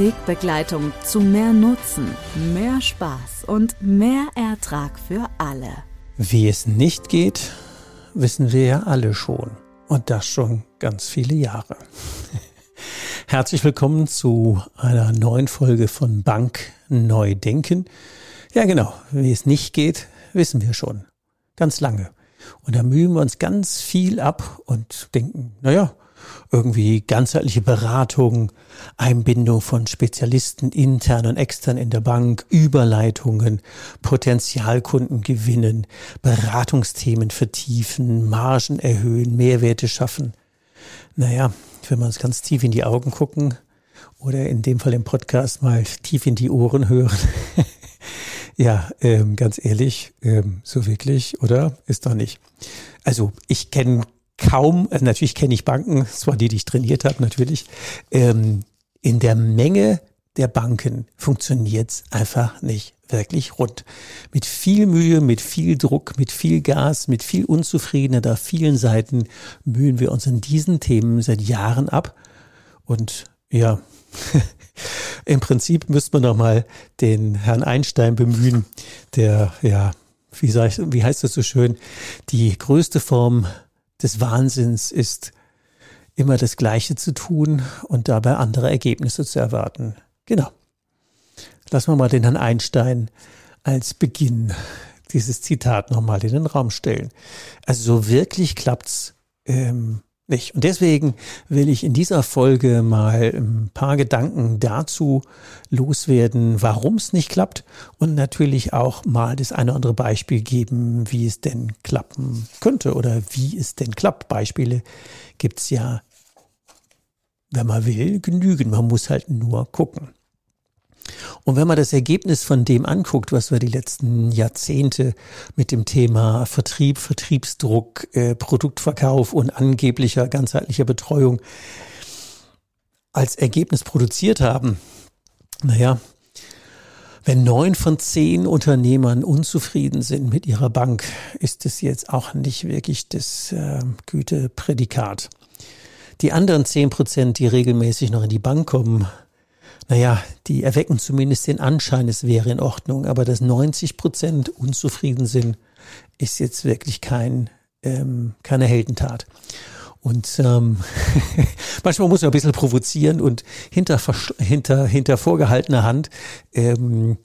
Wegbegleitung zu mehr Nutzen, mehr Spaß und mehr Ertrag für alle. Wie es nicht geht, wissen wir ja alle schon. Und das schon ganz viele Jahre. Herzlich willkommen zu einer neuen Folge von Bank Neu Denken. Ja, genau. Wie es nicht geht, wissen wir schon. Ganz lange. Und da mühen wir uns ganz viel ab und denken, naja, irgendwie ganzheitliche Beratung, Einbindung von Spezialisten intern und extern in der Bank, Überleitungen, Potenzialkunden gewinnen, Beratungsthemen vertiefen, Margen erhöhen, Mehrwerte schaffen. Naja, wenn wir uns ganz tief in die Augen gucken oder in dem Fall im Podcast mal tief in die Ohren hören, ja, ähm, ganz ehrlich, ähm, so wirklich, oder? Ist doch nicht. Also ich kenne kaum, also natürlich kenne ich Banken, zwar die, die ich trainiert habe, natürlich. Ähm, in der Menge der Banken funktioniert es einfach nicht wirklich rund. Mit viel Mühe, mit viel Druck, mit viel Gas, mit viel Unzufriedenheit auf vielen Seiten mühen wir uns in diesen Themen seit Jahren ab. Und ja, im Prinzip müsste man noch mal den Herrn Einstein bemühen, der, ja, wie, ich, wie heißt das so schön, die größte Form des Wahnsinns ist, immer das Gleiche zu tun und dabei andere Ergebnisse zu erwarten. Genau. Lassen wir mal den Herrn Einstein als Beginn dieses Zitat nochmal in den Raum stellen. Also so wirklich klappt's ähm, nicht. Und deswegen will ich in dieser Folge mal ein paar Gedanken dazu loswerden, warum es nicht klappt und natürlich auch mal das eine oder andere Beispiel geben, wie es denn klappen könnte oder wie es denn klappt. Beispiele gibt's ja, wenn man will, genügend. Man muss halt nur gucken. Und wenn man das Ergebnis von dem anguckt, was wir die letzten Jahrzehnte mit dem Thema Vertrieb, Vertriebsdruck, äh, Produktverkauf und angeblicher ganzheitlicher Betreuung als Ergebnis produziert haben, naja, wenn neun von zehn Unternehmern unzufrieden sind mit ihrer Bank, ist es jetzt auch nicht wirklich das äh, Güteprädikat. Die anderen zehn Prozent, die regelmäßig noch in die Bank kommen, naja, die erwecken zumindest den Anschein, es wäre in Ordnung, aber dass 90 Prozent unzufrieden sind, ist jetzt wirklich kein, ähm, keine Heldentat. Und ähm, manchmal muss man ein bisschen provozieren und hinter, hinter, hinter vorgehaltener Hand ähm,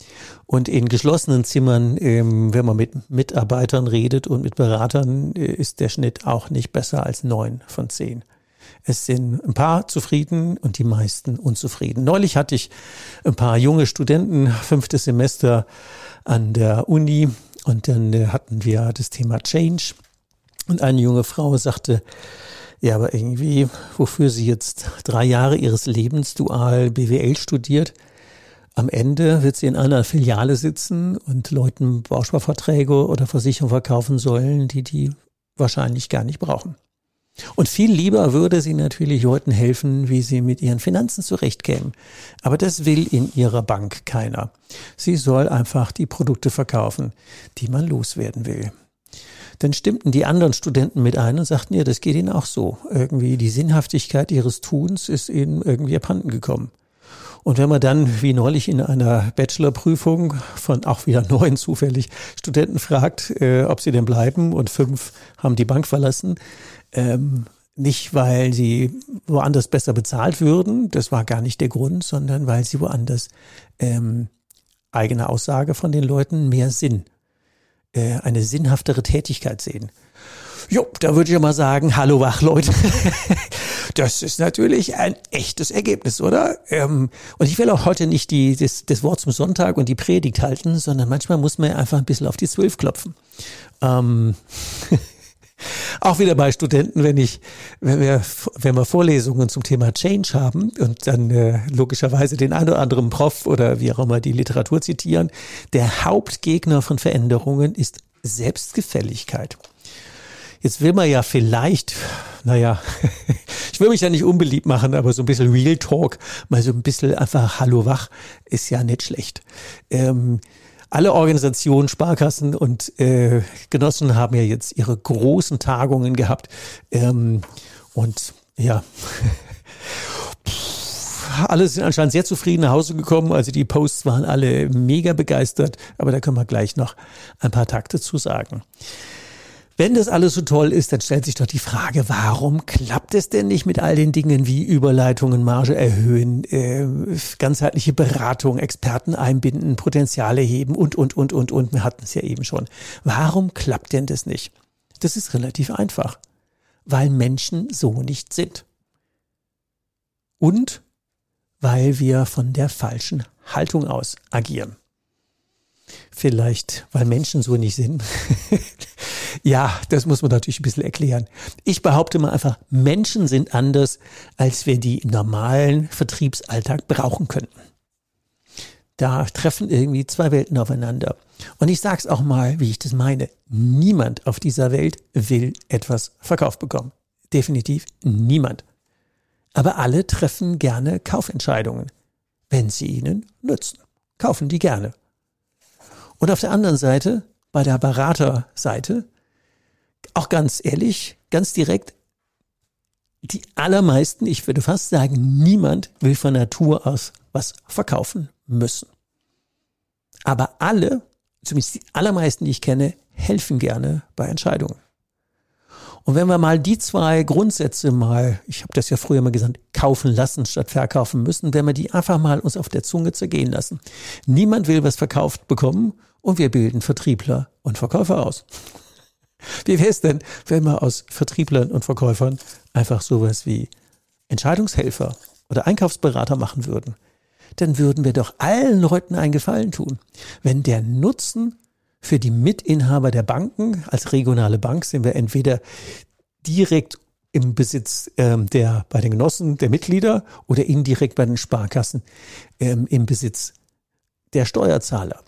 und in geschlossenen Zimmern, ähm, wenn man mit Mitarbeitern redet und mit Beratern, äh, ist der Schnitt auch nicht besser als neun von zehn. Es sind ein paar zufrieden und die meisten unzufrieden. Neulich hatte ich ein paar junge Studenten, fünftes Semester an der Uni und dann äh, hatten wir das Thema Change und eine junge Frau sagte, ja, aber irgendwie, wofür sie jetzt drei Jahre ihres Lebens dual BWL studiert, am Ende wird sie in einer Filiale sitzen und Leuten Bausparverträge oder Versicherungen verkaufen sollen, die die wahrscheinlich gar nicht brauchen. Und viel lieber würde sie natürlich Leuten helfen, wie sie mit ihren Finanzen zurechtkämen. Aber das will in ihrer Bank keiner. Sie soll einfach die Produkte verkaufen, die man loswerden will. Dann stimmten die anderen Studenten mit ein und sagten, ja, das geht ihnen auch so. Irgendwie die Sinnhaftigkeit ihres Tuns ist ihnen irgendwie abhanden gekommen. Und wenn man dann, wie neulich in einer Bachelorprüfung von auch wieder neun zufällig Studenten fragt, äh, ob sie denn bleiben und fünf haben die Bank verlassen, ähm, nicht, weil sie woanders besser bezahlt würden, das war gar nicht der Grund, sondern weil sie woanders ähm, eigene Aussage von den Leuten mehr Sinn äh, eine sinnhaftere Tätigkeit sehen. Jo, da würde ich ja mal sagen, hallo Wachleute. das ist natürlich ein echtes Ergebnis, oder? Ähm, und ich will auch heute nicht die, das, das Wort zum Sonntag und die Predigt halten, sondern manchmal muss man einfach ein bisschen auf die Zwölf klopfen. Ähm, auch wieder bei Studenten, wenn ich, wenn wir, wenn wir Vorlesungen zum Thema Change haben und dann äh, logischerweise den einen oder anderen Prof oder wie auch immer die Literatur zitieren, der Hauptgegner von Veränderungen ist Selbstgefälligkeit. Jetzt will man ja vielleicht, naja, ich will mich ja nicht unbeliebt machen, aber so ein bisschen Real Talk, mal so ein bisschen einfach Hallo wach, ist ja nicht schlecht. Ähm, alle Organisationen, Sparkassen und äh, Genossen haben ja jetzt ihre großen Tagungen gehabt. Ähm, und ja, alle sind anscheinend sehr zufrieden nach Hause gekommen. Also die Posts waren alle mega begeistert, aber da können wir gleich noch ein paar Takte zu sagen. Wenn das alles so toll ist, dann stellt sich doch die Frage, warum klappt es denn nicht mit all den Dingen wie Überleitungen, Marge erhöhen, äh, ganzheitliche Beratung, Experten einbinden, Potenziale heben und, und, und, und, und. Wir hatten es ja eben schon. Warum klappt denn das nicht? Das ist relativ einfach. Weil Menschen so nicht sind. Und weil wir von der falschen Haltung aus agieren. Vielleicht, weil Menschen so nicht sind. ja, das muss man natürlich ein bisschen erklären. Ich behaupte mal einfach, Menschen sind anders, als wir die im normalen Vertriebsalltag brauchen könnten. Da treffen irgendwie zwei Welten aufeinander. Und ich sage es auch mal, wie ich das meine. Niemand auf dieser Welt will etwas verkauft bekommen. Definitiv niemand. Aber alle treffen gerne Kaufentscheidungen, wenn sie ihnen nützen. Kaufen die gerne. Und auf der anderen Seite, bei der Beraterseite, auch ganz ehrlich, ganz direkt, die allermeisten, ich würde fast sagen, niemand will von Natur aus was verkaufen müssen. Aber alle, zumindest die allermeisten, die ich kenne, helfen gerne bei Entscheidungen. Und wenn wir mal die zwei Grundsätze mal, ich habe das ja früher mal gesagt, kaufen lassen statt verkaufen müssen, wenn wir die einfach mal uns auf der Zunge zergehen lassen. Niemand will was verkauft bekommen und wir bilden Vertriebler und Verkäufer aus. Wie wäre es denn, wenn wir aus Vertrieblern und Verkäufern einfach sowas wie Entscheidungshelfer oder Einkaufsberater machen würden? Dann würden wir doch allen Leuten einen Gefallen tun. Wenn der Nutzen für die Mitinhaber der Banken. Als regionale Bank sind wir entweder direkt im Besitz ähm, der bei den Genossen der Mitglieder oder indirekt bei den Sparkassen ähm, im Besitz der Steuerzahler.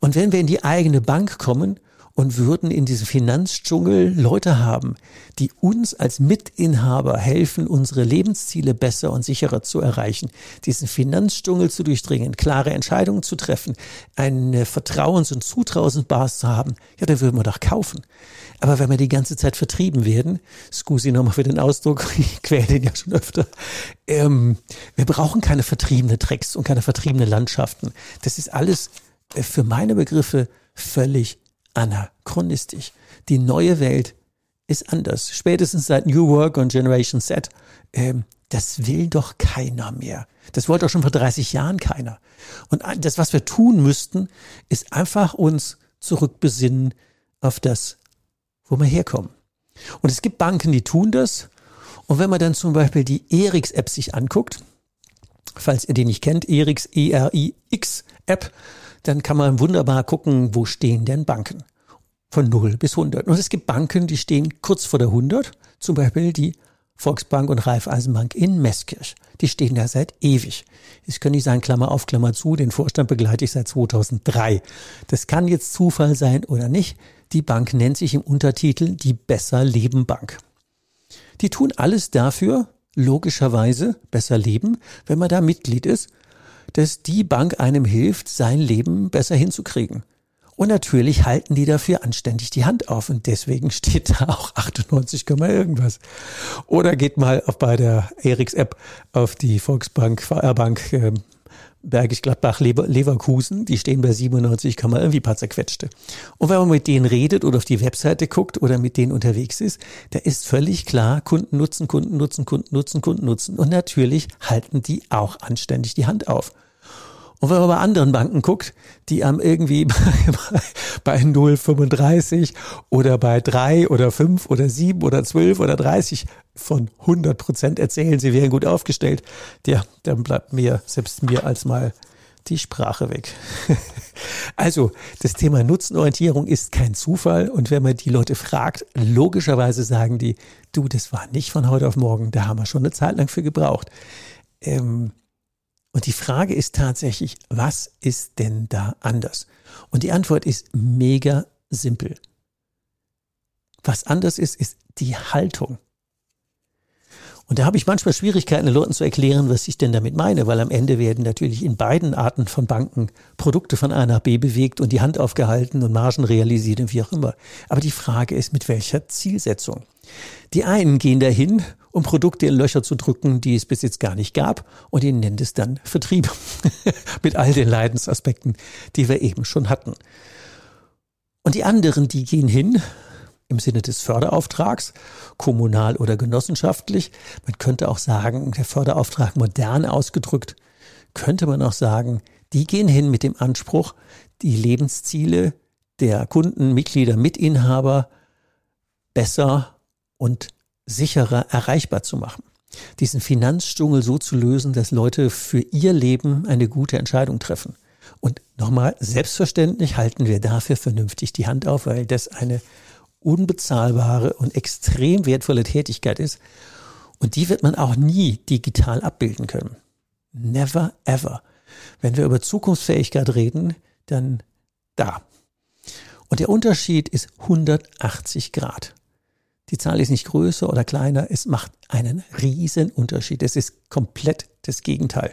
Und wenn wir in die eigene Bank kommen und würden in diesem Finanzdschungel Leute haben, die uns als Mitinhaber helfen, unsere Lebensziele besser und sicherer zu erreichen, diesen Finanzdschungel zu durchdringen, klare Entscheidungen zu treffen, eine Vertrauens- und Zutrauensbasis zu haben, ja, dann würden wir doch kaufen. Aber wenn wir die ganze Zeit vertrieben werden, scusi nochmal für den Ausdruck, ich quäle den ja schon öfter, ähm, wir brauchen keine vertriebene Tricks und keine vertriebene Landschaften. Das ist alles für meine Begriffe völlig anachronistisch. Die neue Welt ist anders. Spätestens seit New Work und Generation Z. Ähm, das will doch keiner mehr. Das wollte auch schon vor 30 Jahren keiner. Und das, was wir tun müssten, ist einfach uns zurückbesinnen auf das, wo wir herkommen. Und es gibt Banken, die tun das. Und wenn man dann zum Beispiel die Erix-App sich anguckt, falls ihr die nicht kennt, Erix, E-R-I-X-App, dann kann man wunderbar gucken, wo stehen denn Banken. Von 0 bis 100. Und es gibt Banken, die stehen kurz vor der 100. Zum Beispiel die Volksbank und Raiffeisenbank in Meßkirch. Die stehen da seit ewig. Ich kann nicht sagen, Klammer auf, Klammer zu, den Vorstand begleite ich seit 2003. Das kann jetzt Zufall sein oder nicht. Die Bank nennt sich im Untertitel die Besser Leben Bank. Die tun alles dafür, logischerweise besser leben, wenn man da Mitglied ist dass die Bank einem hilft, sein Leben besser hinzukriegen. Und natürlich halten die dafür anständig die Hand auf und deswegen steht da auch 98, irgendwas. Oder geht mal auf bei der Eriks App auf die Volksbank, VR-Bank äh, Bergisch Gladbach Leverkusen, die stehen bei 97, kann man irgendwie paar zerquetschte. Und wenn man mit denen redet oder auf die Webseite guckt oder mit denen unterwegs ist, da ist völlig klar, Kunden nutzen, Kunden nutzen, Kunden nutzen, Kunden nutzen. Und natürlich halten die auch anständig die Hand auf. Und wenn man bei anderen Banken guckt, die am irgendwie bei, bei 0,35 oder bei 3 oder 5 oder 7 oder 12 oder 30 von 100 Prozent erzählen, sie wären gut aufgestellt, ja, dann bleibt mir, selbst mir als mal die Sprache weg. also, das Thema Nutzenorientierung ist kein Zufall. Und wenn man die Leute fragt, logischerweise sagen die, du, das war nicht von heute auf morgen, da haben wir schon eine Zeit lang für gebraucht. Ähm, und die Frage ist tatsächlich, was ist denn da anders? Und die Antwort ist mega simpel. Was anders ist, ist die Haltung. Und da habe ich manchmal Schwierigkeiten, den Leuten zu erklären, was ich denn damit meine, weil am Ende werden natürlich in beiden Arten von Banken Produkte von A nach B bewegt und die Hand aufgehalten und Margen realisiert und wie auch immer. Aber die Frage ist, mit welcher Zielsetzung? Die einen gehen dahin um Produkte in Löcher zu drücken, die es bis jetzt gar nicht gab. Und ihnen nennt es dann Vertrieb. Mit all den Leidensaspekten, die wir eben schon hatten. Und die anderen, die gehen hin im Sinne des Förderauftrags, kommunal oder genossenschaftlich. Man könnte auch sagen, der Förderauftrag modern ausgedrückt, könnte man auch sagen, die gehen hin mit dem Anspruch, die Lebensziele der Kunden, Mitglieder, Mitinhaber besser und sicherer erreichbar zu machen. Diesen Finanzdschungel so zu lösen, dass Leute für ihr Leben eine gute Entscheidung treffen. Und nochmal, selbstverständlich halten wir dafür vernünftig die Hand auf, weil das eine unbezahlbare und extrem wertvolle Tätigkeit ist. Und die wird man auch nie digital abbilden können. Never ever. Wenn wir über Zukunftsfähigkeit reden, dann da. Und der Unterschied ist 180 Grad. Die Zahl ist nicht größer oder kleiner, es macht einen riesen Unterschied. Es ist komplett das Gegenteil.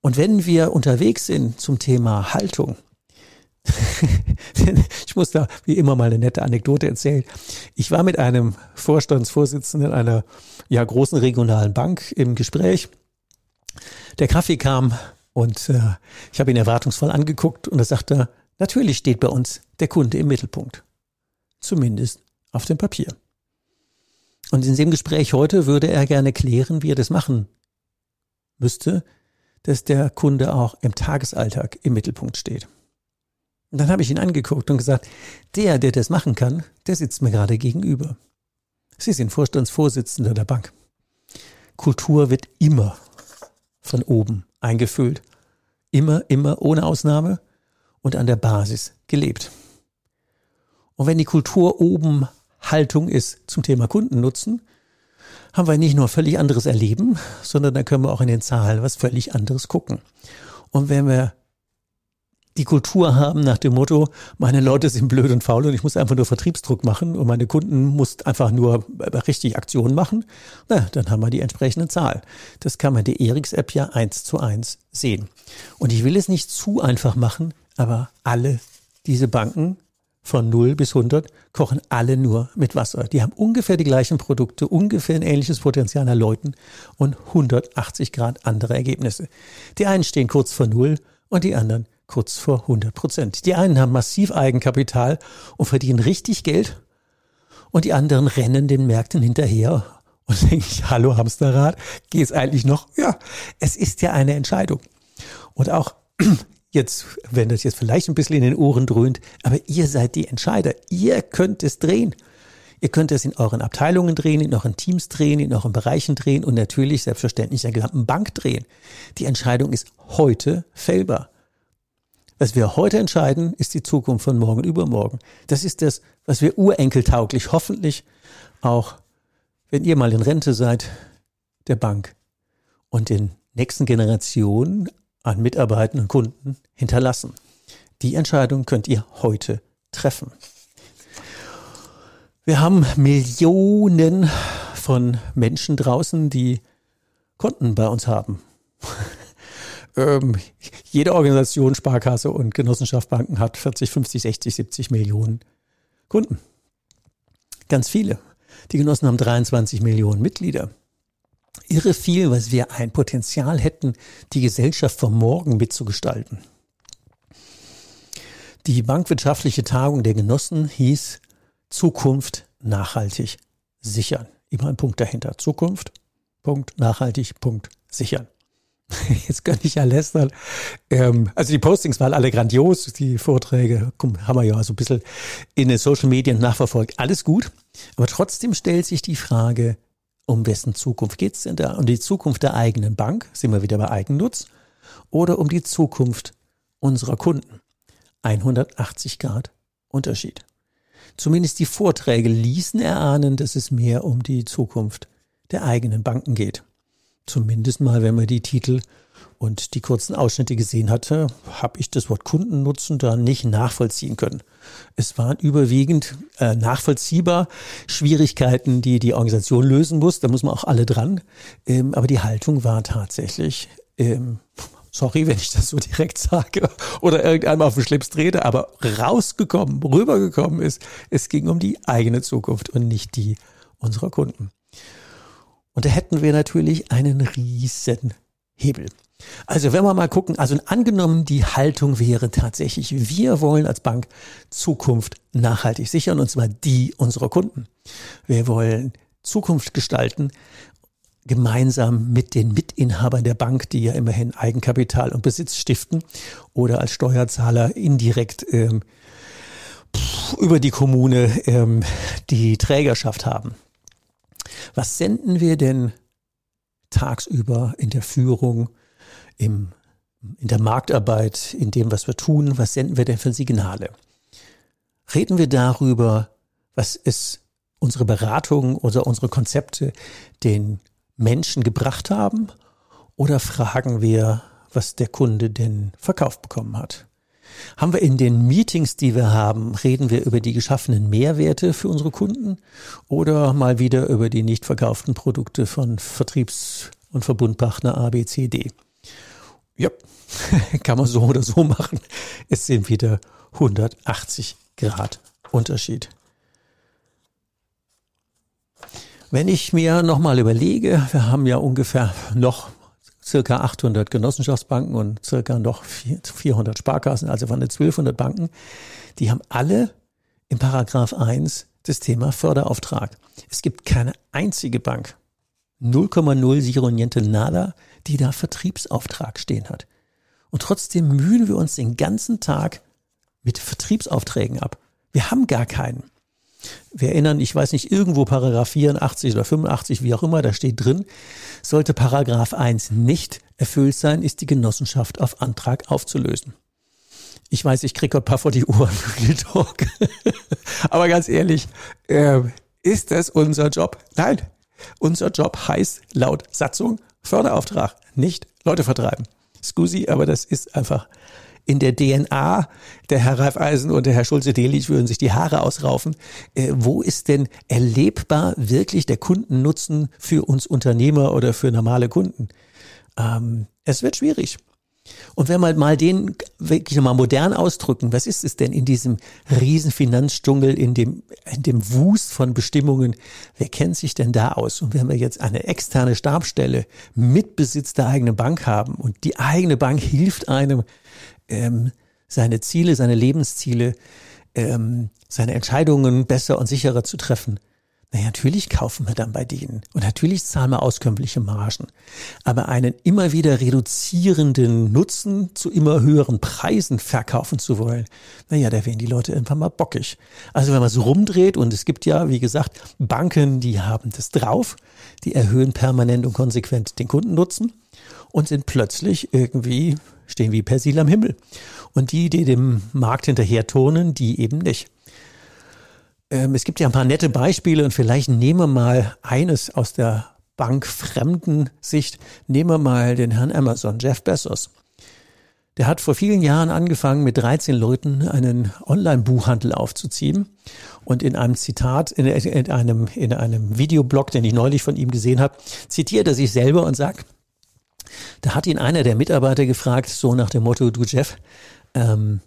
Und wenn wir unterwegs sind zum Thema Haltung, ich muss da wie immer mal eine nette Anekdote erzählen. Ich war mit einem Vorstandsvorsitzenden einer ja, großen regionalen Bank im Gespräch. Der Kaffee kam und äh, ich habe ihn erwartungsvoll angeguckt und er sagte, natürlich steht bei uns der Kunde im Mittelpunkt. Zumindest auf dem Papier. Und in dem Gespräch heute würde er gerne klären, wie er das machen müsste, dass der Kunde auch im Tagesalltag im Mittelpunkt steht. Und dann habe ich ihn angeguckt und gesagt, der, der das machen kann, der sitzt mir gerade gegenüber. Sie sind Vorstandsvorsitzender der Bank. Kultur wird immer von oben eingefüllt. Immer, immer, ohne Ausnahme und an der Basis gelebt. Und wenn die Kultur oben Haltung ist zum Thema Kundennutzen, haben wir nicht nur völlig anderes Erleben, sondern dann können wir auch in den Zahlen was völlig anderes gucken. Und wenn wir die Kultur haben nach dem Motto, meine Leute sind blöd und faul und ich muss einfach nur Vertriebsdruck machen und meine Kunden muss einfach nur richtig Aktionen machen, na, dann haben wir die entsprechende Zahl. Das kann man der Eriks-App ja eins zu eins sehen. Und ich will es nicht zu einfach machen, aber alle diese Banken von 0 bis 100 kochen alle nur mit Wasser. Die haben ungefähr die gleichen Produkte, ungefähr ein ähnliches Potenzial an Leuten und 180 Grad andere Ergebnisse. Die einen stehen kurz vor 0 und die anderen kurz vor 100 Prozent. Die einen haben massiv Eigenkapital und verdienen richtig Geld und die anderen rennen den Märkten hinterher und denken, hallo Hamsterrad, geht's eigentlich noch? Ja, es ist ja eine Entscheidung. Und auch jetzt, wenn das jetzt vielleicht ein bisschen in den Ohren dröhnt, aber ihr seid die Entscheider. Ihr könnt es drehen. Ihr könnt es in euren Abteilungen drehen, in euren Teams drehen, in euren Bereichen drehen und natürlich selbstverständlich in der gesamten Bank drehen. Die Entscheidung ist heute fällbar. Was wir heute entscheiden, ist die Zukunft von morgen übermorgen. Das ist das, was wir urenkeltauglich hoffentlich auch, wenn ihr mal in Rente seid, der Bank und den nächsten Generationen an Mitarbeitern und Kunden hinterlassen. Die Entscheidung könnt ihr heute treffen. Wir haben Millionen von Menschen draußen, die Konten bei uns haben. Ähm, jede Organisation, Sparkasse und Genossenschaft Banken hat 40, 50, 60, 70 Millionen Kunden. Ganz viele. Die Genossen haben 23 Millionen Mitglieder irre viel, was wir ein Potenzial hätten, die Gesellschaft von morgen mitzugestalten. Die bankwirtschaftliche Tagung der Genossen hieß Zukunft nachhaltig sichern. Immer ein Punkt dahinter. Zukunft, Punkt, nachhaltig, Punkt, sichern. Jetzt könnte ich ja lästern. Ähm, also die Postings waren alle grandios, die Vorträge haben wir ja so ein bisschen in den Social Medien nachverfolgt. Alles gut. Aber trotzdem stellt sich die Frage, um wessen Zukunft geht's denn da? Um die Zukunft der eigenen Bank, sind wir wieder bei Eigennutz, oder um die Zukunft unserer Kunden? 180 Grad Unterschied. Zumindest die Vorträge ließen erahnen, dass es mehr um die Zukunft der eigenen Banken geht. Zumindest mal, wenn man die Titel und die kurzen Ausschnitte gesehen hatte, habe ich das Wort Kundennutzen da nicht nachvollziehen können. Es waren überwiegend äh, nachvollziehbar Schwierigkeiten, die die Organisation lösen muss. Da muss man auch alle dran. Ähm, aber die Haltung war tatsächlich, ähm, sorry, wenn ich das so direkt sage oder irgendeinmal auf den Schlips trete, aber rausgekommen, rübergekommen ist, es ging um die eigene Zukunft und nicht die unserer Kunden. Und da hätten wir natürlich einen riesen Hebel. Also wenn wir mal gucken, also angenommen die Haltung wäre tatsächlich, wir wollen als Bank Zukunft nachhaltig sichern und zwar die unserer Kunden. Wir wollen Zukunft gestalten, gemeinsam mit den Mitinhabern der Bank, die ja immerhin Eigenkapital und Besitz stiften oder als Steuerzahler indirekt ähm, über die Kommune ähm, die Trägerschaft haben. Was senden wir denn tagsüber in der Führung, im, in der Marktarbeit, in dem, was wir tun? Was senden wir denn für Signale? Reden wir darüber, was es unsere Beratung oder unsere Konzepte den Menschen gebracht haben? Oder fragen wir, was der Kunde denn verkauft bekommen hat? Haben wir in den Meetings, die wir haben, reden wir über die geschaffenen Mehrwerte für unsere Kunden oder mal wieder über die nicht verkauften Produkte von Vertriebs- und Verbundpartner A, B, C, D? Ja, kann man so oder so machen. Es sind wieder 180 Grad Unterschied. Wenn ich mir nochmal überlege, wir haben ja ungefähr noch circa 800 Genossenschaftsbanken und circa noch 400 Sparkassen, also waren es 1200 Banken. Die haben alle im Paragraph 1 das Thema Förderauftrag. Es gibt keine einzige Bank, 0,0 niente nada, die da Vertriebsauftrag stehen hat. Und trotzdem mühen wir uns den ganzen Tag mit Vertriebsaufträgen ab. Wir haben gar keinen. Wir erinnern, ich weiß nicht, irgendwo Paragraph 84 oder 85, wie auch immer, da steht drin, sollte Paragraph 1 nicht erfüllt sein, ist die Genossenschaft auf Antrag aufzulösen. Ich weiß, ich kriege ein paar vor die Ohren, Talk. Aber ganz ehrlich, äh, ist das unser Job? Nein. Unser Job heißt laut Satzung Förderauftrag, nicht Leute vertreiben. Scusi, aber das ist einfach in der DNA, der Herr Raiffeisen und der Herr Schulze-Delitzsch würden sich die Haare ausraufen. Äh, wo ist denn erlebbar wirklich der Kundennutzen für uns Unternehmer oder für normale Kunden? Ähm, es wird schwierig. Und wenn wir mal den wirklich nochmal modern ausdrücken, was ist es denn in diesem riesen Finanzdschungel, in dem, in dem Wust von Bestimmungen, wer kennt sich denn da aus? Und wenn wir jetzt eine externe Stabstelle mit Besitz der eigenen Bank haben und die eigene Bank hilft einem, ähm, seine Ziele, seine Lebensziele, ähm, seine Entscheidungen besser und sicherer zu treffen. Naja, natürlich kaufen wir dann bei denen und natürlich zahlen wir auskömmliche Margen. Aber einen immer wieder reduzierenden Nutzen zu immer höheren Preisen verkaufen zu wollen, naja, da werden die Leute irgendwann mal bockig. Also wenn man so rumdreht und es gibt ja, wie gesagt, Banken, die haben das drauf, die erhöhen permanent und konsequent den Kundennutzen und sind plötzlich irgendwie stehen wie Persil am Himmel. Und die, die dem Markt hinterher turnen, die eben nicht. Ähm, es gibt ja ein paar nette Beispiele und vielleicht nehmen wir mal eines aus der bankfremden Sicht. Nehmen wir mal den Herrn Amazon, Jeff Bezos. Der hat vor vielen Jahren angefangen, mit 13 Leuten einen Online-Buchhandel aufzuziehen. Und in einem Zitat, in, in, einem, in einem Videoblog, den ich neulich von ihm gesehen habe, zitiert er sich selber und sagt, da hat ihn einer der Mitarbeiter gefragt, so nach dem Motto, du Jeff, ähm,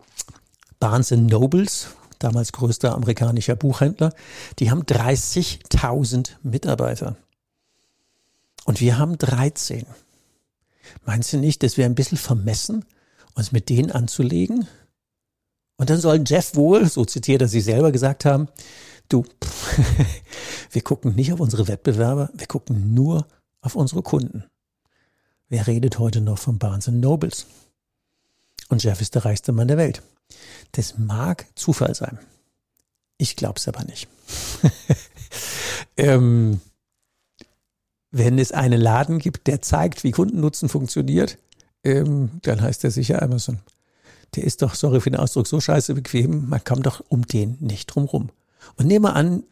Barnes Nobles, damals größter amerikanischer Buchhändler, die haben 30.000 Mitarbeiter. Und wir haben 13. Meinst du nicht, das wäre ein bisschen vermessen, uns mit denen anzulegen? Und dann soll Jeff wohl, so zitiert er sie selber, gesagt haben, du, wir gucken nicht auf unsere Wettbewerber, wir gucken nur auf unsere Kunden. Wer redet heute noch von Barnes Nobles? Und Jeff ist der reichste Mann der Welt. Das mag Zufall sein. Ich glaube es aber nicht. ähm, wenn es einen Laden gibt, der zeigt, wie Kundennutzen funktioniert, ähm, dann heißt er sicher Amazon. Der ist doch, sorry für den Ausdruck, so scheiße bequem, man kommt doch um den nicht drum rum. Und nehmen wir an,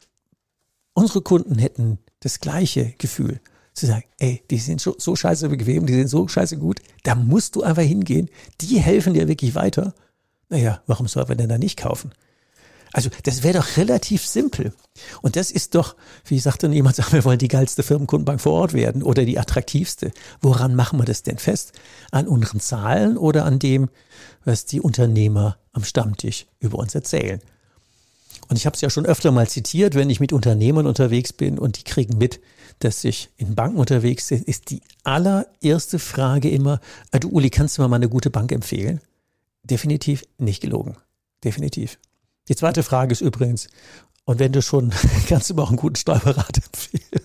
unsere Kunden hätten das gleiche Gefühl. Zu sagen, ey, die sind so, so scheiße bequem, die sind so scheiße gut, da musst du einfach hingehen. Die helfen dir wirklich weiter. Naja, warum soll man denn da nicht kaufen? Also das wäre doch relativ simpel. Und das ist doch, wie sagte jemand, sagen wir wollen die geilste Firmenkundenbank vor Ort werden oder die attraktivste. Woran machen wir das denn fest? An unseren Zahlen oder an dem, was die Unternehmer am Stammtisch über uns erzählen? Und ich habe es ja schon öfter mal zitiert, wenn ich mit Unternehmern unterwegs bin und die kriegen mit, dass ich in Banken unterwegs bin, ist die allererste Frage immer, äh, du Uli, kannst du mir mal eine gute Bank empfehlen? Definitiv nicht gelogen. Definitiv. Die zweite Frage ist übrigens, und wenn du schon, kannst du mir auch einen guten Steuerberater empfehlen.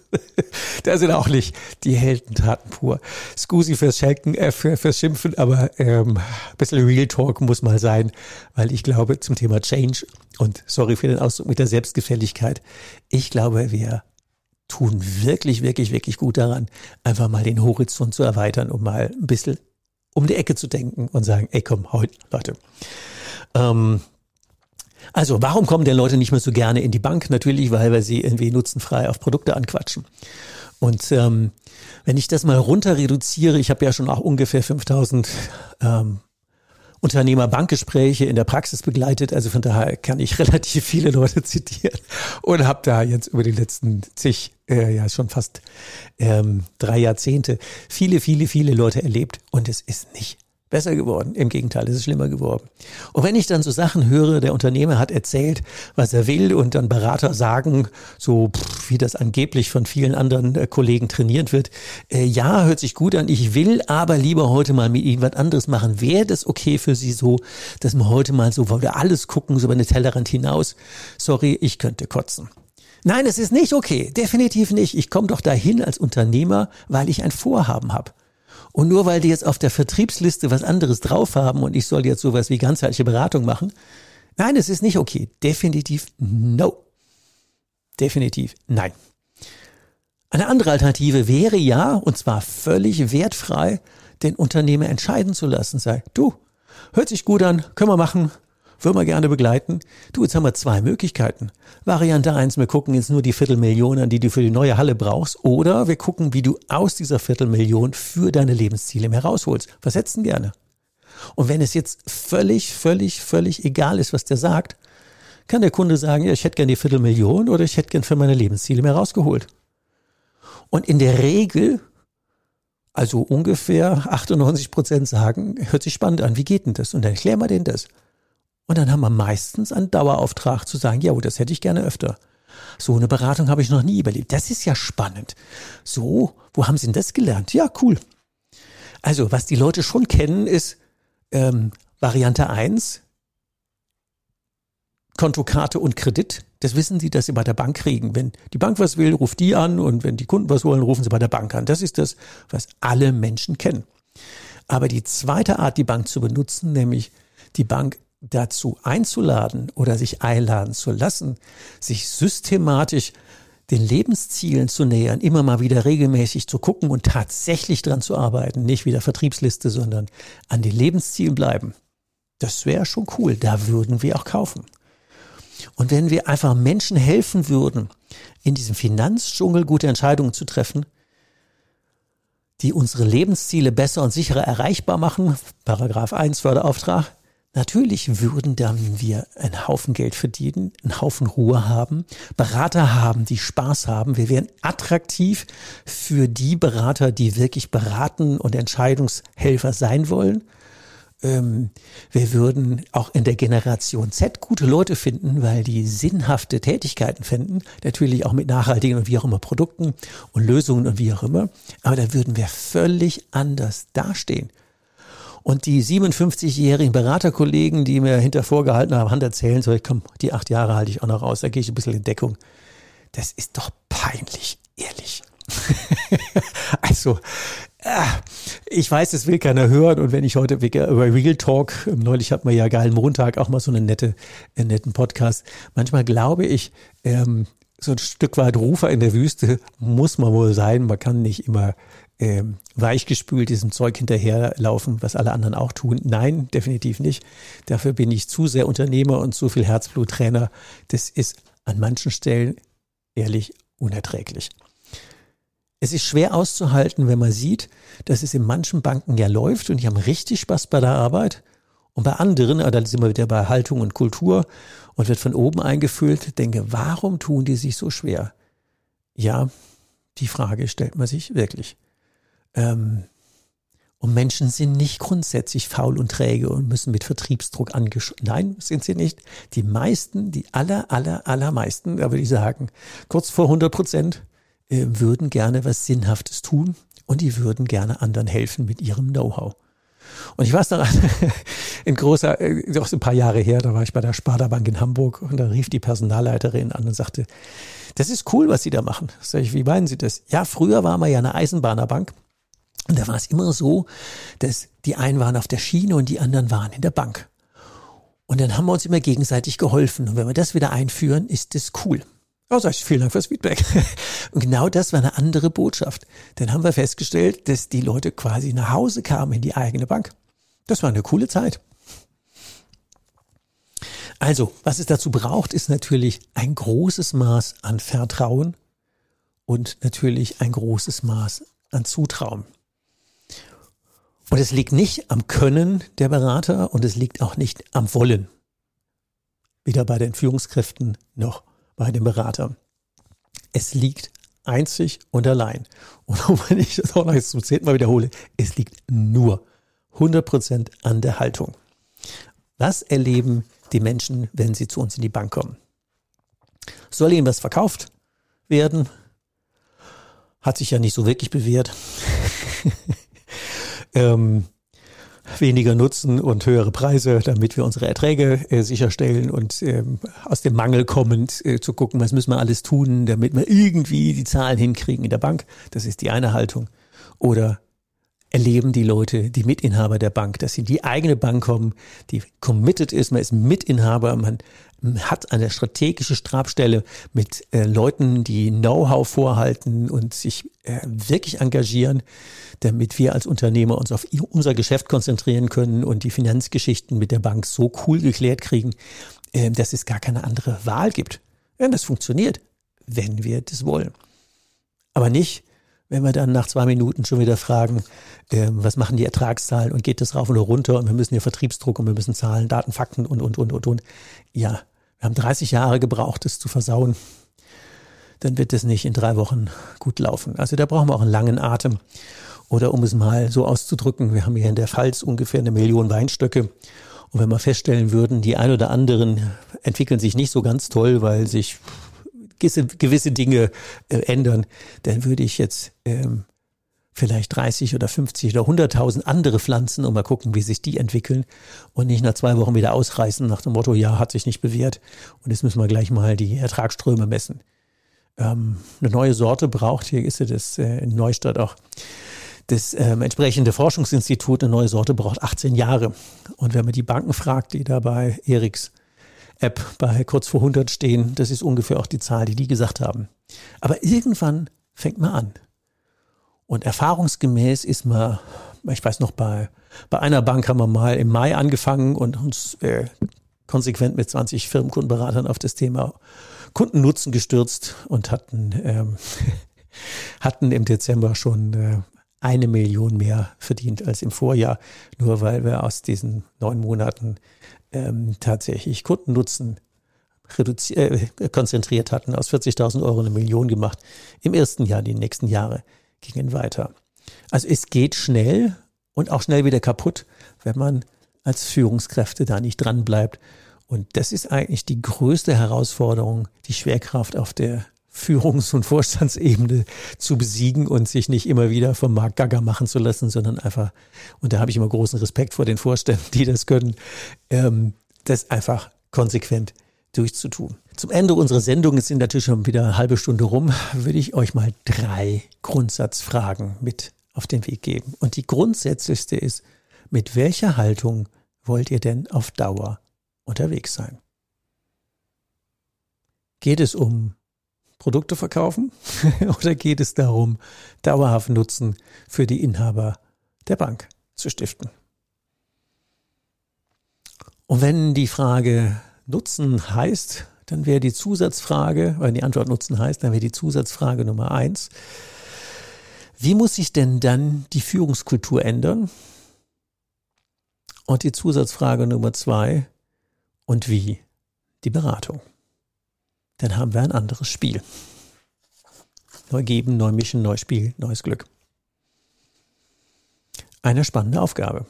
da sind auch nicht die Heldentaten pur. Scusi fürs Schenken, äh, für, fürs Schimpfen, aber ähm, ein bisschen Real Talk muss mal sein, weil ich glaube zum Thema Change und sorry für den Ausdruck mit der Selbstgefälligkeit, ich glaube, wir tun wirklich, wirklich, wirklich gut daran, einfach mal den Horizont zu erweitern, um mal ein bisschen um die Ecke zu denken und sagen, ey komm, heute, Leute. Ähm, also, warum kommen denn Leute nicht mehr so gerne in die Bank? Natürlich, weil wir sie irgendwie nutzenfrei auf Produkte anquatschen. Und ähm, wenn ich das mal runter reduziere, ich habe ja schon auch ungefähr 5000 ähm, Unternehmer-Bankgespräche in der Praxis begleitet. Also von daher kann ich relativ viele Leute zitieren und habe da jetzt über die letzten zig, äh, ja schon fast ähm, drei Jahrzehnte viele, viele, viele Leute erlebt und es ist nicht besser geworden. Im Gegenteil, es ist schlimmer geworden. Und wenn ich dann so Sachen höre, der Unternehmer hat erzählt, was er will und dann Berater sagen, so pff, wie das angeblich von vielen anderen äh, Kollegen trainiert wird, äh, ja, hört sich gut an, ich will aber lieber heute mal mit Ihnen was anderes machen. Wäre das okay für Sie so, dass wir heute mal so, weil wir alles gucken, so über eine Tellerrand hinaus? Sorry, ich könnte kotzen. Nein, es ist nicht okay, definitiv nicht. Ich komme doch dahin als Unternehmer, weil ich ein Vorhaben habe. Und nur weil die jetzt auf der Vertriebsliste was anderes drauf haben und ich soll jetzt sowas wie ganzheitliche Beratung machen, nein, es ist nicht okay. Definitiv no. Definitiv nein. Eine andere Alternative wäre ja, und zwar völlig wertfrei, den Unternehmer entscheiden zu lassen. Sei, du, hört sich gut an, können wir machen, würden wir gerne begleiten. Du, jetzt haben wir zwei Möglichkeiten. Variante eins: wir gucken jetzt nur die Viertelmillion an, die du für die neue Halle brauchst. Oder wir gucken, wie du aus dieser Viertelmillion für deine Lebensziele mehr rausholst. Was hättest du gerne? Und wenn es jetzt völlig, völlig, völlig egal ist, was der sagt, kann der Kunde sagen, ja, ich hätte gerne die Viertelmillion oder ich hätte gerne für meine Lebensziele mehr rausgeholt. Und in der Regel, also ungefähr 98 Prozent sagen, hört sich spannend an, wie geht denn das? Und dann erklär mal denen das. Und dann haben wir meistens einen Dauerauftrag zu sagen, ja, das hätte ich gerne öfter. So eine Beratung habe ich noch nie überlebt. Das ist ja spannend. So, wo haben Sie denn das gelernt? Ja, cool. Also, was die Leute schon kennen, ist ähm, Variante eins: Kontokarte und Kredit. Das wissen Sie, dass Sie bei der Bank kriegen. Wenn die Bank was will, ruft die an und wenn die Kunden was wollen, rufen Sie bei der Bank an. Das ist das, was alle Menschen kennen. Aber die zweite Art, die Bank zu benutzen, nämlich die Bank dazu einzuladen oder sich einladen zu lassen, sich systematisch den Lebenszielen zu nähern, immer mal wieder regelmäßig zu gucken und tatsächlich dran zu arbeiten, nicht wieder Vertriebsliste, sondern an den Lebenszielen bleiben. Das wäre schon cool, da würden wir auch kaufen. Und wenn wir einfach Menschen helfen würden, in diesem Finanzdschungel gute Entscheidungen zu treffen, die unsere Lebensziele besser und sicherer erreichbar machen, Paragraph 1 Förderauftrag, Natürlich würden dann wir einen Haufen Geld verdienen, einen Haufen Ruhe haben, Berater haben, die Spaß haben. Wir wären attraktiv für die Berater, die wirklich beraten und Entscheidungshelfer sein wollen. Ähm, wir würden auch in der Generation Z gute Leute finden, weil die sinnhafte Tätigkeiten finden. Natürlich auch mit nachhaltigen und wie auch immer Produkten und Lösungen und wie auch immer. Aber da würden wir völlig anders dastehen. Und die 57-jährigen Beraterkollegen, die mir hinter vorgehalten haben, Hand erzählen, so, komm, die acht Jahre halte ich auch noch raus, da gehe ich ein bisschen in Deckung. Das ist doch peinlich, ehrlich. also, äh, ich weiß, es will keiner hören. Und wenn ich heute über Real Talk, ähm, neulich hatten wir ja geilen Montag auch mal so einen nette, einen netten Podcast. Manchmal glaube ich, ähm, so ein Stück weit Rufer in der Wüste muss man wohl sein. Man kann nicht immer ähm, weichgespült diesem Zeug hinterherlaufen, was alle anderen auch tun. Nein, definitiv nicht. Dafür bin ich zu sehr Unternehmer und zu viel Herzbluttrainer. Das ist an manchen Stellen ehrlich unerträglich. Es ist schwer auszuhalten, wenn man sieht, dass es in manchen Banken ja läuft und die haben richtig Spaß bei der Arbeit. Und bei anderen, ah, da sind wir wieder bei Haltung und Kultur und wird von oben eingefüllt, denke, warum tun die sich so schwer? Ja, die Frage stellt man sich wirklich. Ähm, und Menschen sind nicht grundsätzlich faul und träge und müssen mit Vertriebsdruck angeschaut. Nein, sind sie nicht. Die meisten, die aller, aller, allermeisten, da würde ich sagen, kurz vor 100 Prozent, äh, würden gerne was Sinnhaftes tun und die würden gerne anderen helfen mit ihrem Know-how. Und ich weiß noch, in großer, äh, doch ein paar Jahre her, da war ich bei der Sparda Bank in Hamburg und da rief die Personalleiterin an und sagte, das ist cool, was Sie da machen. Sag ich, wie meinen Sie das? Ja, früher waren wir ja eine Eisenbahnerbank und da war es immer so, dass die einen waren auf der Schiene und die anderen waren in der Bank. Und dann haben wir uns immer gegenseitig geholfen. Und wenn wir das wieder einführen, ist das cool. Sag ich, vielen Dank fürs Feedback. Und genau das war eine andere Botschaft. Dann haben wir festgestellt, dass die Leute quasi nach Hause kamen in die eigene Bank. Das war eine coole Zeit. Also, was es dazu braucht, ist natürlich ein großes Maß an Vertrauen und natürlich ein großes Maß an Zutrauen. Und es liegt nicht am Können der Berater und es liegt auch nicht am Wollen. Weder bei den Führungskräften noch bei den Beratern. Es liegt einzig und allein. Und wenn ich das auch noch jetzt zum zehnten Mal wiederhole, es liegt nur 100% an der Haltung. Was erleben die Menschen, wenn sie zu uns in die Bank kommen? Soll ihnen was verkauft werden? Hat sich ja nicht so wirklich bewährt. ähm, weniger Nutzen und höhere Preise, damit wir unsere Erträge äh, sicherstellen und ähm, aus dem Mangel kommend äh, zu gucken, was müssen wir alles tun, damit wir irgendwie die Zahlen hinkriegen in der Bank. Das ist die eine Haltung. Oder erleben die Leute, die Mitinhaber der Bank, dass sie in die eigene Bank kommen, die committed ist, man ist Mitinhaber, man hat eine strategische Stabstelle mit äh, Leuten, die Know-how vorhalten und sich äh, wirklich engagieren, damit wir als Unternehmer uns auf unser Geschäft konzentrieren können und die Finanzgeschichten mit der Bank so cool geklärt kriegen, äh, dass es gar keine andere Wahl gibt. Ja, das funktioniert, wenn wir das wollen. Aber nicht, wenn wir dann nach zwei Minuten schon wieder fragen, äh, was machen die Ertragszahlen und geht das rauf oder runter und wir müssen hier Vertriebsdruck und wir müssen Zahlen, Daten, Fakten und, und, und, und, und. Ja, wir haben 30 Jahre gebraucht, das zu versauen. Dann wird es nicht in drei Wochen gut laufen. Also da brauchen wir auch einen langen Atem. Oder um es mal so auszudrücken, wir haben hier in der Pfalz ungefähr eine Million Weinstöcke. Und wenn wir feststellen würden, die ein oder anderen entwickeln sich nicht so ganz toll, weil sich gewisse Dinge äh, ändern, dann würde ich jetzt ähm, vielleicht 30 oder 50 oder 100.000 andere Pflanzen und mal gucken, wie sich die entwickeln und nicht nach zwei Wochen wieder ausreißen nach dem Motto, ja, hat sich nicht bewährt und jetzt müssen wir gleich mal die Ertragsströme messen. Ähm, eine neue Sorte braucht, hier ist das äh, in Neustadt auch, das ähm, entsprechende Forschungsinstitut, eine neue Sorte braucht 18 Jahre. Und wenn man die Banken fragt, die da bei Eriks App bei kurz vor 100 stehen. Das ist ungefähr auch die Zahl, die die gesagt haben. Aber irgendwann fängt man an. Und erfahrungsgemäß ist man, ich weiß noch, bei, bei einer Bank haben wir mal im Mai angefangen und uns äh, konsequent mit 20 Firmenkundenberatern auf das Thema Kundennutzen gestürzt und hatten, ähm, hatten im Dezember schon äh, eine Million mehr verdient als im Vorjahr, nur weil wir aus diesen neun Monaten ähm, tatsächlich Kundennutzen äh, konzentriert hatten, aus 40.000 Euro eine Million gemacht. Im ersten Jahr, die nächsten Jahre gingen weiter. Also es geht schnell und auch schnell wieder kaputt, wenn man als Führungskräfte da nicht dran bleibt. Und das ist eigentlich die größte Herausforderung, die Schwerkraft auf der Führungs- und Vorstandsebene zu besiegen und sich nicht immer wieder vom Markt gaga machen zu lassen, sondern einfach, und da habe ich immer großen Respekt vor den Vorständen, die das können, ähm, das einfach konsequent durchzutun. Zum Ende unserer Sendung, es sind natürlich schon wieder eine halbe Stunde rum, würde ich euch mal drei Grundsatzfragen mit auf den Weg geben. Und die grundsätzlichste ist, mit welcher Haltung wollt ihr denn auf Dauer unterwegs sein? Geht es um Produkte verkaufen oder geht es darum, dauerhaft Nutzen für die Inhaber der Bank zu stiften? Und wenn die Frage Nutzen heißt, dann wäre die Zusatzfrage, wenn die Antwort Nutzen heißt, dann wäre die Zusatzfrage Nummer eins. Wie muss sich denn dann die Führungskultur ändern? Und die Zusatzfrage Nummer zwei, und wie die Beratung? Dann haben wir ein anderes Spiel. Neu geben, neu mischen, neues Spiel, neues Glück. Eine spannende Aufgabe.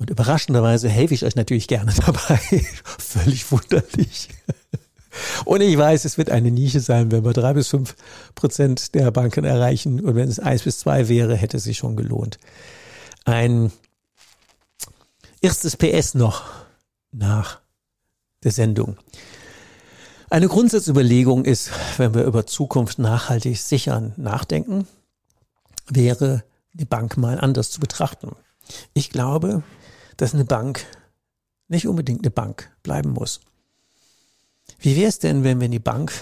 Und überraschenderweise helfe ich euch natürlich gerne dabei. Völlig wunderlich. Und ich weiß, es wird eine Nische sein, wenn wir drei bis fünf Prozent der Banken erreichen. Und wenn es eins bis zwei wäre, hätte es sich schon gelohnt. Ein erstes PS noch nach der Sendung. Eine Grundsatzüberlegung ist, wenn wir über Zukunft nachhaltig sichern nachdenken, wäre die Bank mal anders zu betrachten. Ich glaube, dass eine Bank nicht unbedingt eine Bank bleiben muss. Wie wäre es denn, wenn wir die Bank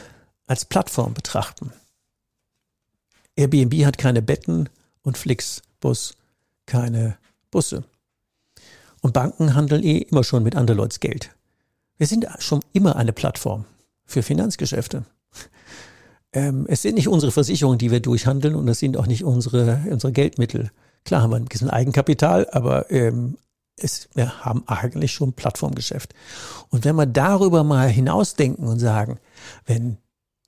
als Plattform betrachten? Airbnb hat keine Betten und Flixbus keine Busse. Und Banken handeln eh immer schon mit anderen Geld. Wir sind schon immer eine Plattform für Finanzgeschäfte. Ähm, es sind nicht unsere Versicherungen, die wir durchhandeln und es sind auch nicht unsere, unsere Geldmittel. Klar haben wir ein bisschen Eigenkapital, aber ähm, es, wir haben eigentlich schon Plattformgeschäft. Und wenn wir darüber mal hinausdenken und sagen, wenn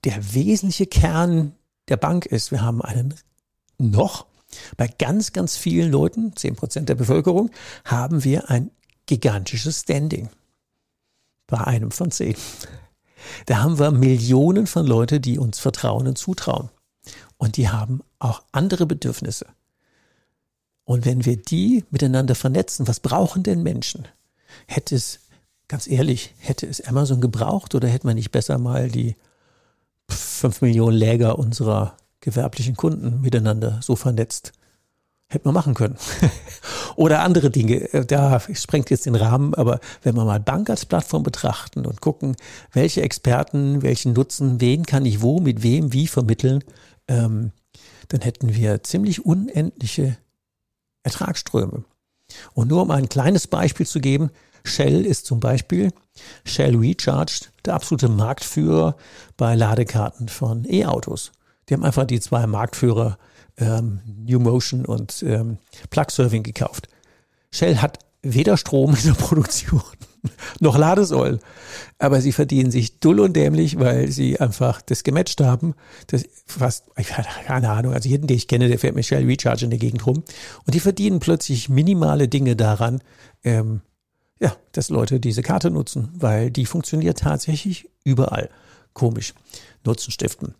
der wesentliche Kern der Bank ist, wir haben einen noch, bei ganz, ganz vielen Leuten, zehn Prozent der Bevölkerung, haben wir ein gigantisches Standing. Bei einem von zehn. Da haben wir Millionen von Leuten, die uns vertrauen und zutrauen. Und die haben auch andere Bedürfnisse. Und wenn wir die miteinander vernetzen, was brauchen denn Menschen? Hätte es, ganz ehrlich, hätte es Amazon gebraucht oder hätte man nicht besser mal die fünf Millionen Läger unserer gewerblichen Kunden miteinander so vernetzt? Hätte man machen können. oder andere Dinge. Äh, da sprengt jetzt den Rahmen, aber wenn wir mal Bank als Plattform betrachten und gucken, welche Experten, welchen Nutzen, wen kann ich wo, mit wem, wie vermitteln, ähm, dann hätten wir ziemlich unendliche Ertragsströme. Und nur um ein kleines Beispiel zu geben, Shell ist zum Beispiel Shell Recharge der absolute Marktführer bei Ladekarten von E-Autos. Die haben einfach die zwei Marktführer ähm, New Motion und ähm, Plug Serving gekauft. Shell hat weder Strom in der Produktion noch Ladesäulen. Aber sie verdienen sich dull und dämlich, weil sie einfach das gematcht haben. Das fast, ich hatte keine Ahnung, also jeden, den ich kenne, der fährt mit Shell Recharge in der Gegend rum. Und die verdienen plötzlich minimale Dinge daran, ähm, ja, dass Leute diese Karte nutzen, weil die funktioniert tatsächlich überall. Komisch. Nutzen stiften.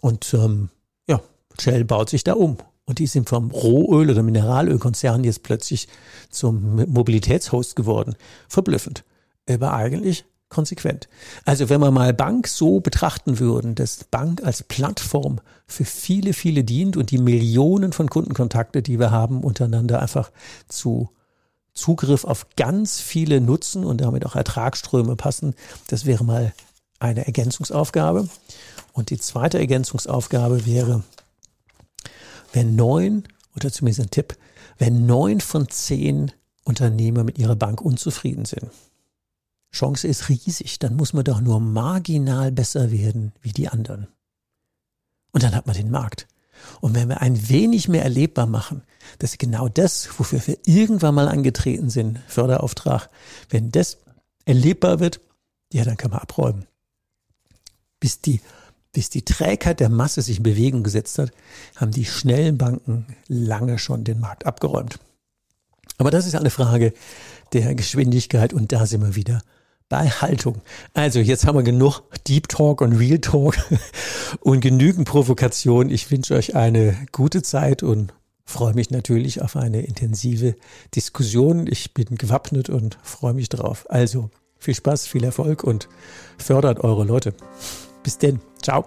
Und ähm, ja, Shell baut sich da um. Und die sind vom Rohöl- oder Mineralölkonzern jetzt plötzlich zum Mobilitätshost geworden. Verblüffend. Aber eigentlich konsequent. Also wenn wir mal Bank so betrachten würden, dass Bank als Plattform für viele, viele dient und die Millionen von Kundenkontakte, die wir haben, untereinander einfach zu Zugriff auf ganz viele Nutzen und damit auch Ertragsströme passen, das wäre mal eine Ergänzungsaufgabe. Und die zweite Ergänzungsaufgabe wäre, wenn neun, oder zumindest ein Tipp, wenn neun von zehn Unternehmer mit ihrer Bank unzufrieden sind, Chance ist riesig, dann muss man doch nur marginal besser werden wie die anderen. Und dann hat man den Markt. Und wenn wir ein wenig mehr erlebbar machen, dass genau das, wofür wir irgendwann mal angetreten sind, Förderauftrag, wenn das erlebbar wird, ja, dann kann man abräumen. Bis die bis die Trägheit der Masse sich in Bewegung gesetzt hat, haben die schnellen Banken lange schon den Markt abgeräumt. Aber das ist eine Frage der Geschwindigkeit und da sind wir wieder bei Haltung. Also jetzt haben wir genug Deep Talk und Real Talk und genügend Provokation. Ich wünsche euch eine gute Zeit und freue mich natürlich auf eine intensive Diskussion. Ich bin gewappnet und freue mich drauf. Also Viel Spaß, viel Erfolg und fördert eure Leute. Bis denn. Ciao.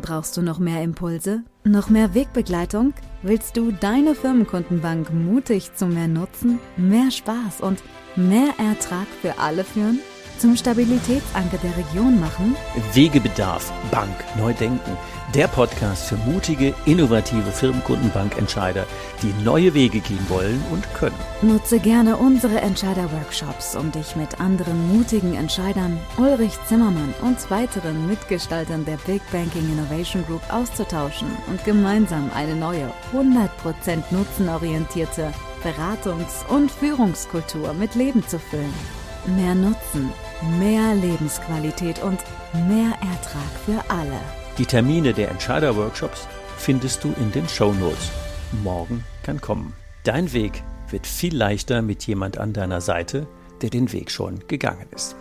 Brauchst du noch mehr Impulse? Noch mehr Wegbegleitung? Willst du deine Firmenkundenbank mutig zu mehr Nutzen, mehr Spaß und mehr Ertrag für alle führen? Zum Stabilitätsanker der Region machen? Wegebedarf, Bank, neu denken. Der Podcast für mutige, innovative Firmenkundenbankentscheider, die neue Wege gehen wollen und können. Nutze gerne unsere Entscheider-Workshops, um dich mit anderen mutigen Entscheidern, Ulrich Zimmermann und weiteren Mitgestaltern der Big Banking Innovation Group auszutauschen und gemeinsam eine neue, 100% nutzenorientierte Beratungs- und Führungskultur mit Leben zu füllen. Mehr Nutzen, mehr Lebensqualität und mehr Ertrag für alle. Die Termine der Entscheider-Workshops findest du in den Show Notes. Morgen kann kommen. Dein Weg wird viel leichter mit jemand an deiner Seite, der den Weg schon gegangen ist.